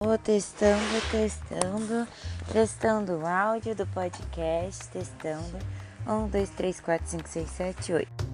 Vou testando, testando, testando o áudio do podcast, testando. 1, 2, 3, 4, 5, 6, 7, 8.